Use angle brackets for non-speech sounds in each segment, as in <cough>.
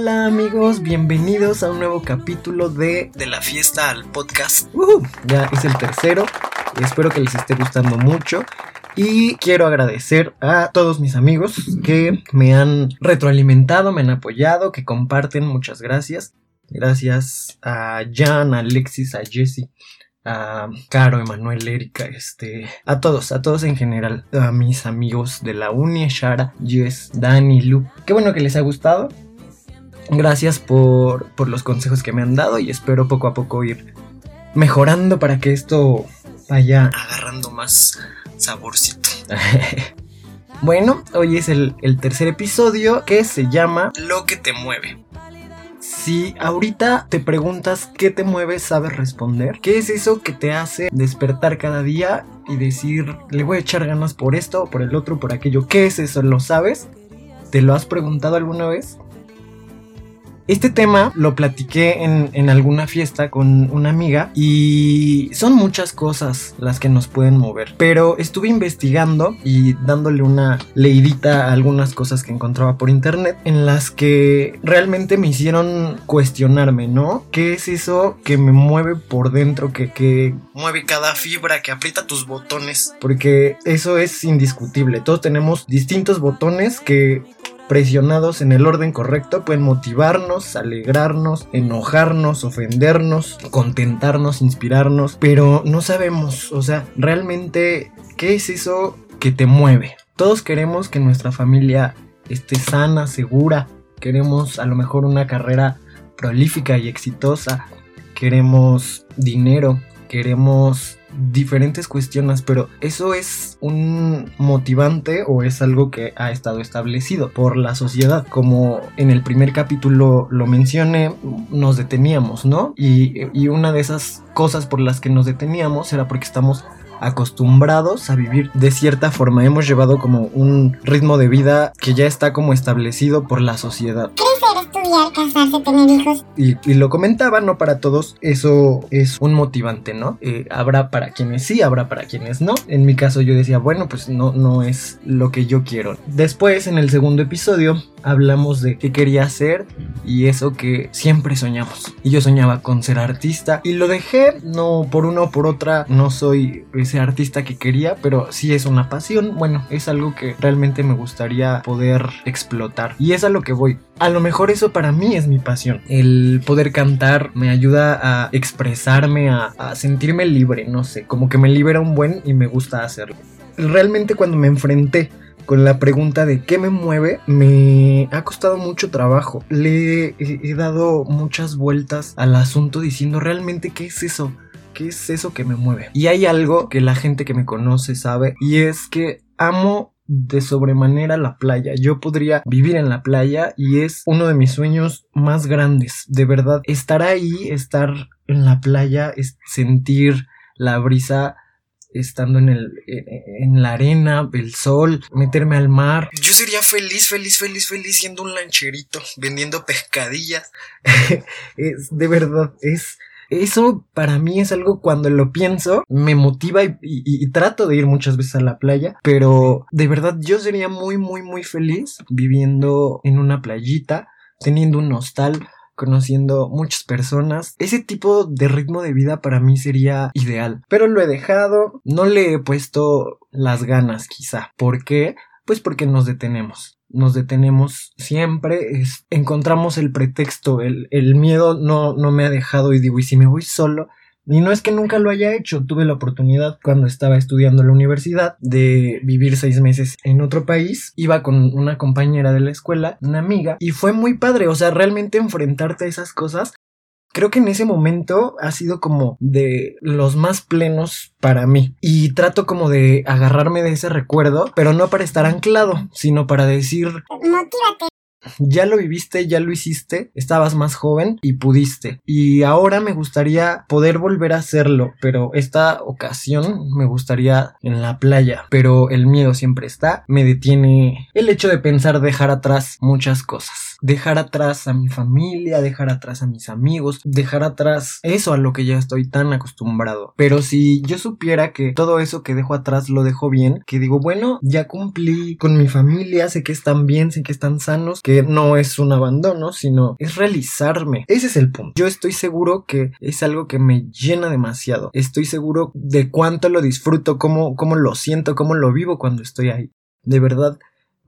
Hola amigos, bienvenidos a un nuevo capítulo de De la fiesta al podcast. ya es el tercero, espero que les esté gustando mucho. Y quiero agradecer a todos mis amigos que me han retroalimentado, me han apoyado, que comparten, muchas gracias. Gracias a Jan, a Alexis, a Jesse, a Caro, Emanuel, Erika, este, a todos, a todos en general, a mis amigos de la uni, Shara, Jess, Dani, Lu. Qué bueno que les ha gustado. Gracias por, por los consejos que me han dado y espero poco a poco ir mejorando para que esto vaya agarrando más saborcito. <laughs> bueno, hoy es el, el tercer episodio que se llama Lo que te mueve. Si ahorita te preguntas qué te mueve, sabes responder. ¿Qué es eso que te hace despertar cada día y decir, le voy a echar ganas por esto, por el otro, por aquello? ¿Qué es eso? ¿Lo sabes? ¿Te lo has preguntado alguna vez? Este tema lo platiqué en, alguna fiesta con una amiga y son muchas cosas las que nos pueden mover. Pero estuve investigando y dándole una leidita a algunas cosas que encontraba por internet en las que realmente me hicieron cuestionarme, ¿no? ¿Qué es eso que me mueve por dentro, que, que mueve cada fibra, que aprieta tus botones? Porque eso es indiscutible. Todos tenemos distintos botones que presionados en el orden correcto pueden motivarnos, alegrarnos, enojarnos, ofendernos, contentarnos, inspirarnos, pero no sabemos, o sea, realmente, ¿qué es eso que te mueve? Todos queremos que nuestra familia esté sana, segura, queremos a lo mejor una carrera prolífica y exitosa, queremos dinero, queremos diferentes cuestiones, pero ¿eso es un motivante o es algo que ha estado establecido por la sociedad? Como en el primer capítulo lo mencioné, nos deteníamos, ¿no? Y, una de esas cosas por las que nos deteníamos era porque estamos acostumbrados a vivir de cierta forma. Hemos llevado como un ritmo de vida que ya está como establecido por la sociedad. Crecer, casarse, tener hijos. Y, lo comentaba, no para todos, eso es un motivante, ¿no? Eh, habrá para quienes sí, habrá para quienes no. En mi caso yo decía, bueno, pues no, no es lo que yo quiero. Después, en el segundo episodio, hablamos de qué quería hacer y eso que siempre soñamos. Y yo soñaba con ser artista y lo dejé, no por una o por otra, no soy ese artista que quería, pero sí es una pasión. Bueno, es algo que realmente me gustaría poder explotar. Y es a lo que voy. A lo mejor eso para mí es mi pasión. El poder cantar me ayuda a expresarme, a, a sentirme libre, no sé, como que me libera un buen y me gusta hacerlo. Realmente cuando me enfrenté con la pregunta de qué me mueve, me ha costado mucho trabajo. Le he, dado muchas vueltas al asunto diciendo realmente qué es eso. ¿Qué es eso que me mueve? Y hay algo que la gente que me conoce sabe y es que amo de sobremanera la playa. Yo podría vivir en la playa y es uno de mis sueños más grandes. De verdad, estar ahí, estar en la playa, es sentir la brisa estando en, el, en la arena, el sol, meterme al mar. Yo sería feliz, feliz, feliz, feliz siendo un lancherito, vendiendo pescadillas. <laughs> es, de verdad, es... Eso para mí es algo cuando lo pienso, me motiva y, y, trato de ir muchas veces a la playa, pero de verdad yo sería muy, muy, muy feliz viviendo en una playita, teniendo un hostal, conociendo muchas personas. Ese tipo de ritmo de vida para mí sería ideal. Pero lo he dejado, no le he puesto las ganas quizá. ¿Por qué? Pues porque nos detenemos. Nos detenemos siempre, encontramos el pretexto, el, el miedo no, no me ha dejado y digo, y si me voy solo, y no es que nunca lo haya hecho, tuve la oportunidad cuando estaba estudiando en la universidad de vivir seis meses en otro país. Iba con una compañera de la escuela, una amiga, y fue muy padre, o sea, realmente enfrentarte a esas cosas. Creo que en ese momento ha sido como de los más plenos para mí. Y trato como de agarrarme de ese recuerdo, pero no para estar anclado, sino para decir... Motívate ya lo viviste, ya lo hiciste, estabas más joven y pudiste. Y ahora me gustaría poder volver a hacerlo, pero esta ocasión me gustaría en la playa, pero el miedo siempre está, me detiene el hecho de pensar dejar atrás muchas cosas. Dejar atrás a mi familia, dejar atrás a mis amigos, dejar atrás eso a lo que ya estoy tan acostumbrado. Pero si yo supiera que todo eso que dejo atrás lo dejo bien, que digo, bueno, ya cumplí con mi familia, sé que están bien, sé que están sanos, que no es un abandono, sino es realizarme. Ese es el punto. Yo estoy seguro que es algo que me llena demasiado. Estoy seguro de cuánto lo disfruto, cómo, cómo lo siento, cómo lo vivo cuando estoy ahí. De verdad,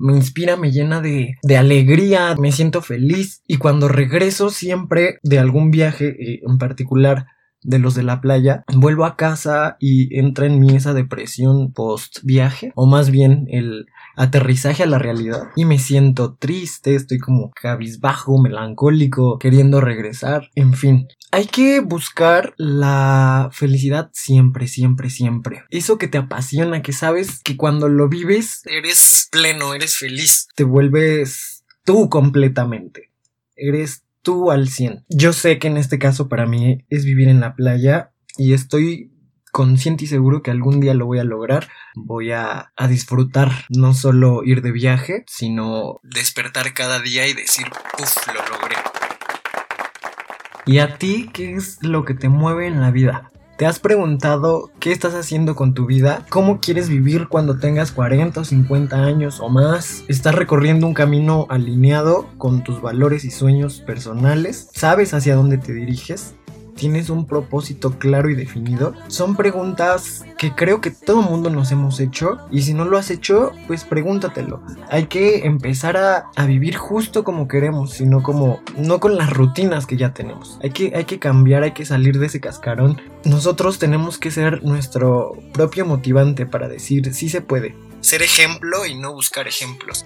me inspira, me llena de, de, alegría, me siento feliz. Y cuando regreso siempre de algún viaje eh, en particular de los de la playa, vuelvo a casa y entra en mí esa depresión post viaje, o más bien el aterrizaje a la realidad, y me siento triste, estoy como cabizbajo, melancólico, queriendo regresar, en fin. Hay que buscar la felicidad siempre, siempre, siempre. Eso que te apasiona, que sabes que cuando lo vives eres pleno, eres feliz, te vuelves tú completamente. Eres tú al 100. Yo sé que en este caso para mí es vivir en la playa y estoy consciente y seguro que algún día lo voy a lograr. Voy a, a, disfrutar no solo ir de viaje, sino despertar cada día y decir, uff, lo logré. ¿Y a ti qué es lo que te mueve en la vida? ¿Te has preguntado qué estás haciendo con tu vida? ¿Cómo quieres vivir cuando tengas 40 o 50 años o más? ¿Estás recorriendo un camino alineado con tus valores y sueños personales? ¿Sabes hacia dónde te diriges? ¿Tienes un propósito claro y definido? Son preguntas que creo que todo mundo nos hemos hecho y si no lo has hecho, pues pregúntatelo. Hay que empezar a, a, vivir justo como queremos, sino como no con las rutinas que ya tenemos. Hay que, hay que cambiar, hay que salir de ese cascarón. Nosotros tenemos que ser nuestro propio motivante para decir sí se puede. Ser ejemplo y no buscar ejemplos.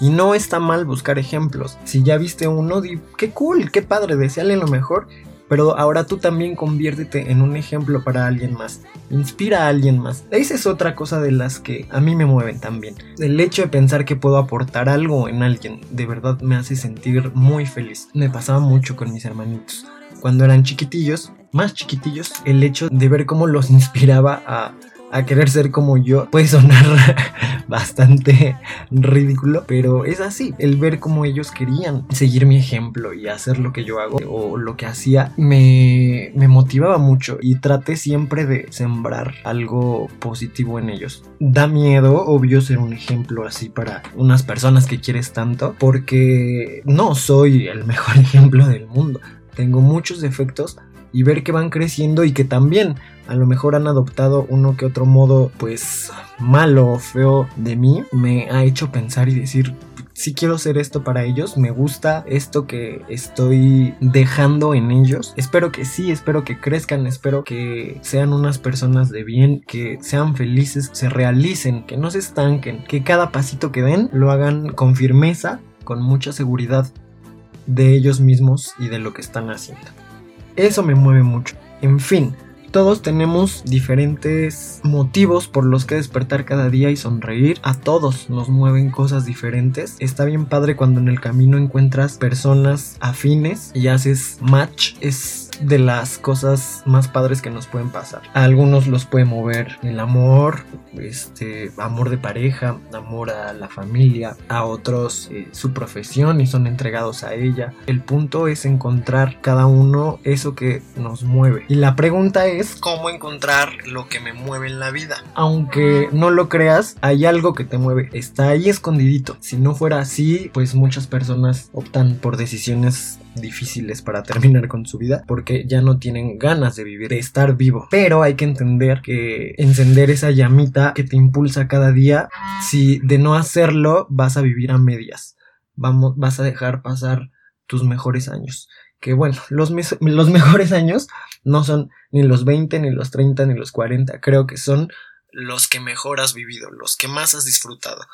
Y no está mal buscar ejemplos. Si ya viste uno, di, qué cool, qué padre, deseale lo mejor pero ahora tú también conviértete en un ejemplo para alguien más. Inspira a alguien más. Esa es otra cosa de las que a mí me mueven también. El hecho de pensar que puedo aportar algo en alguien de verdad me hace sentir muy feliz. Me pasaba mucho con mis hermanitos. Cuando eran chiquitillos, más chiquitillos, el hecho de ver cómo los <laughs> inspiraba a a querer ser como yo puede sonar <laughs> bastante ridículo, pero es así. El ver cómo ellos querían seguir mi ejemplo y hacer lo que yo hago o lo que hacía me, me motivaba mucho y traté siempre de sembrar algo positivo en ellos. Da miedo, obvio, ser un ejemplo así para unas personas que quieres tanto, porque no soy el mejor <laughs> ejemplo del mundo. Tengo muchos defectos, y ver que van creciendo y que también a lo mejor han adoptado uno que otro modo pues malo o feo de mí, me ha hecho pensar y decir, si quiero ser esto para ellos, me gusta esto que estoy dejando en ellos. Espero que sí, espero que crezcan, espero que sean unas personas de bien, que sean felices, se realicen, que no se estanquen, que cada pasito que den lo hagan con firmeza, con mucha seguridad de ellos mismos y de lo que están haciendo. Eso me mueve mucho. En fin, todos tenemos diferentes motivos por los que despertar cada día y sonreír. A todos nos mueven cosas diferentes. Está bien padre cuando en el camino encuentras personas afines y haces match. Es de las cosas más padres que nos pueden pasar. A algunos los puede mover el amor, este, amor de pareja, amor a la familia, a otros eh, su profesión y son entregados a ella. El punto es encontrar cada uno eso que nos mueve. Y la pregunta es cómo encontrar lo que me mueve en la vida. Aunque no lo creas, hay algo que te mueve. Está ahí escondidito. Si no fuera así, pues muchas personas optan por decisiones difíciles para terminar con su vida porque ya no tienen ganas de vivir, de estar vivo. Pero hay que entender que encender esa llamita que te impulsa cada día, si de no hacerlo vas a vivir a medias. Vamos, vas a dejar pasar tus mejores años. Que bueno, los, los <laughs> mejores años no son ni los 20, ni los 30, ni los 40. Creo que son los que mejor has vivido, los que más has disfrutado.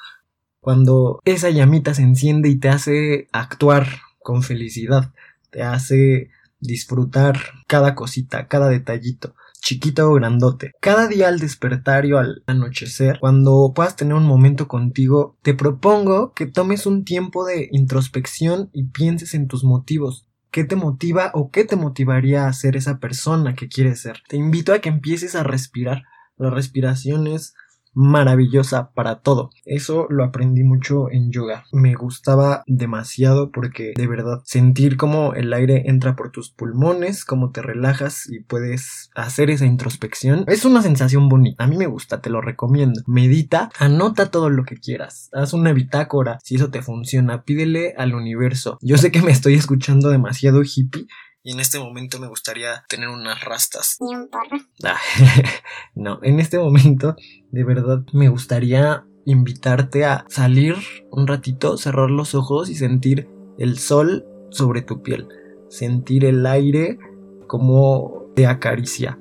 Cuando esa llamita se enciende y te hace actuar con felicidad, te hace disfrutar cada cosita, cada detallito, chiquito o grandote. Cada día al despertar o al anochecer, cuando puedas tener un momento contigo, te propongo que tomes un tiempo de introspección y pienses en tus motivos. ¿Qué te motiva o qué te motivaría a ser esa persona que quieres ser? Te invito a que empieces a respirar. La respiración es maravillosa para todo. Eso lo aprendí mucho en yoga. Me gustaba demasiado porque de verdad sentir cómo el aire entra por tus pulmones, cómo te relajas y puedes hacer esa introspección. Es una sensación bonita. A mí me gusta, te lo recomiendo. Medita, anota todo lo que quieras. Haz una bitácora. Si eso te funciona, pídele al universo. Yo sé que me estoy escuchando demasiado hippie, y en este momento me gustaría tener unas rastas. Ni un porro. Ah, <laughs> no, en este momento de verdad me gustaría invitarte a salir un ratito, cerrar los ojos y sentir el sol sobre tu piel. Sentir el aire como te acaricia.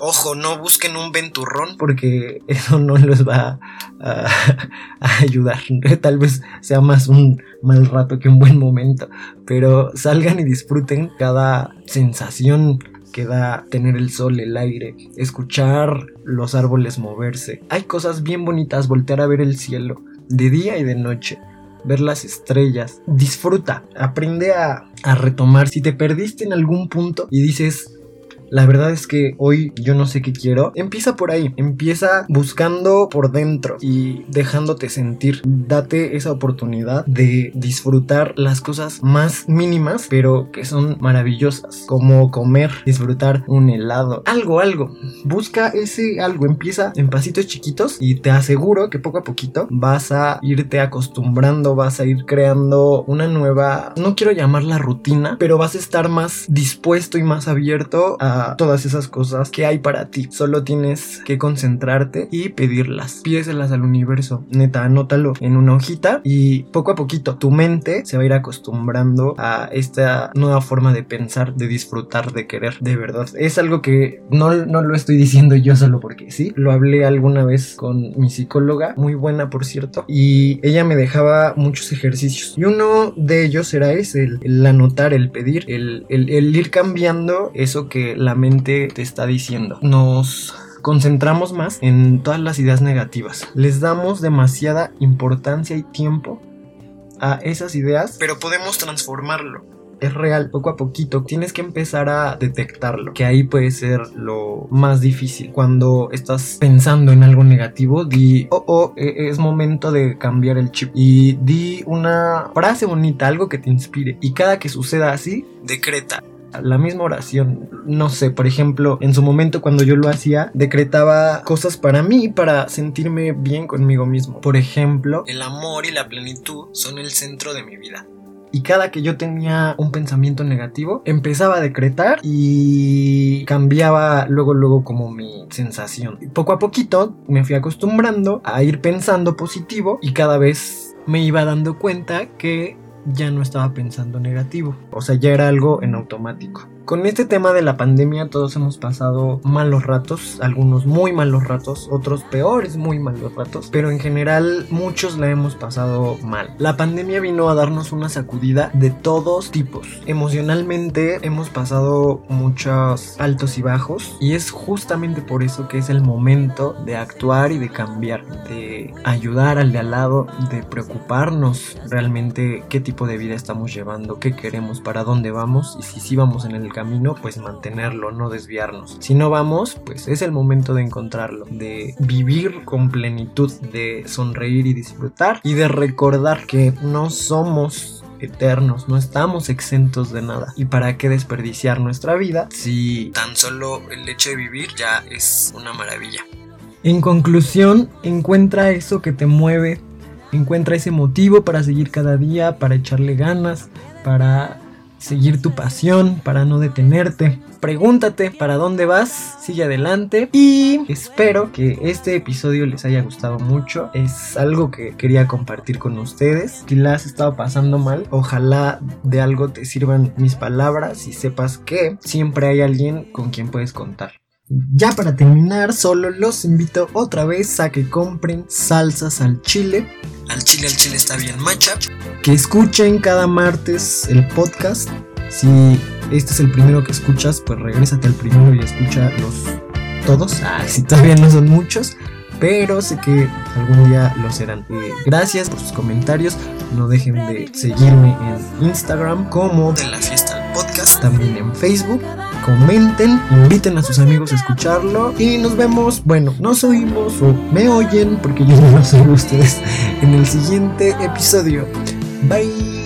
Ojo, no busquen un venturrón porque <laughs> eso no les va a, ayudar. <laughs> Tal vez sea más un mal rato que un buen momento. Pero salgan y disfruten cada sensación que da tener el sol, el aire, escuchar los árboles moverse. Hay cosas bien bonitas, voltear a ver el cielo, de día y de noche ver las estrellas. Disfruta, aprende a, retomar. Si te perdiste en algún punto y dices, la verdad es que hoy yo no sé qué quiero. Empieza por ahí. Empieza buscando por dentro y dejándote sentir. Date esa oportunidad de disfrutar las cosas más mínimas, pero que son maravillosas. Como comer, disfrutar un helado. Algo, algo. Busca ese algo. Empieza en pasitos chiquitos y te aseguro que poco a poquito vas a irte acostumbrando, vas a ir creando una nueva, no quiero llamarla rutina, pero vas a estar más dispuesto y más abierto a todas esas cosas que hay para ti. Solo tienes que concentrarte y pedirlas. Pídeselas al universo. Neta, anótalo en una hojita y poco a poquito tu mente se va a ir acostumbrando a esta nueva forma de pensar, de disfrutar, de querer. De verdad. Es algo que no, no lo estoy diciendo yo solo porque sí. Lo hablé alguna vez con mi psicóloga, muy buena por cierto, y ella me dejaba muchos ejercicios. Y uno de ellos era ese, el, anotar, el pedir, el, el, ir cambiando eso que mente te está diciendo. Nos concentramos más en todas las ideas negativas. Les damos demasiada importancia y tiempo a esas ideas, pero podemos transformarlo. Es real, poco a poquito. Tienes que empezar a detectarlo, que ahí puede ser lo más difícil. Cuando estás pensando en algo negativo, di, oh, oh, es momento de cambiar el chip. Y di una frase bonita, algo que te inspire. Y cada que suceda así, decreta la misma oración. No sé, por ejemplo, en su momento cuando yo lo hacía, decretaba cosas para mí, para sentirme bien conmigo mismo. Por ejemplo, el amor y la plenitud son el centro de mi vida. Y cada que yo tenía un pensamiento negativo, empezaba a decretar y cambiaba luego, luego como mi sensación. poco a poquito me fui acostumbrando a ir pensando positivo y cada vez me iba dando cuenta que ya no estaba pensando negativo. O sea, ya era algo en automático. Con este tema de la pandemia todos hemos pasado malos ratos, algunos muy malos ratos, otros peores muy malos ratos, pero en general muchos la hemos pasado mal. La pandemia vino a darnos una sacudida de todos tipos. Emocionalmente hemos pasado muchos altos y bajos y es justamente por eso que es el momento de actuar y de cambiar, de ayudar al de al lado, de preocuparnos realmente qué tipo de vida estamos llevando, qué queremos, para dónde vamos y si sí vamos en el camino, pues mantenerlo, no desviarnos. Si no vamos, pues es el momento de encontrarlo, de vivir con plenitud, de sonreír y disfrutar y de recordar que no somos eternos, no estamos exentos de nada. ¿Y para qué desperdiciar nuestra vida si tan solo el hecho de vivir ya es una maravilla? En conclusión, encuentra eso que te mueve, encuentra ese motivo para seguir cada día, para echarle ganas, para seguir tu pasión, para no detenerte. Pregúntate para dónde vas, sigue adelante y espero que este episodio les haya gustado mucho. Es algo que quería compartir con ustedes. Si la has estado pasando mal, ojalá de algo te sirvan mis palabras y sepas que siempre hay alguien con quien puedes contar. Ya para terminar, solo los invito otra vez a que compren salsas al chile. Al chile, al chile está bien macha. Que escuchen cada martes el podcast. Si este es el primero que escuchas, pues regrésate al primero y escucha los todos. Ah, si todavía no son muchos. Pero sé que algún día lo serán. Eh, gracias por sus comentarios. No dejen de seguirme en Instagram como de la fiesta del podcast. También en Facebook comenten, inviten a sus amigos a escucharlo y nos vemos, bueno, nos oímos o me oyen porque yo no oigo ustedes en el siguiente episodio. Bye.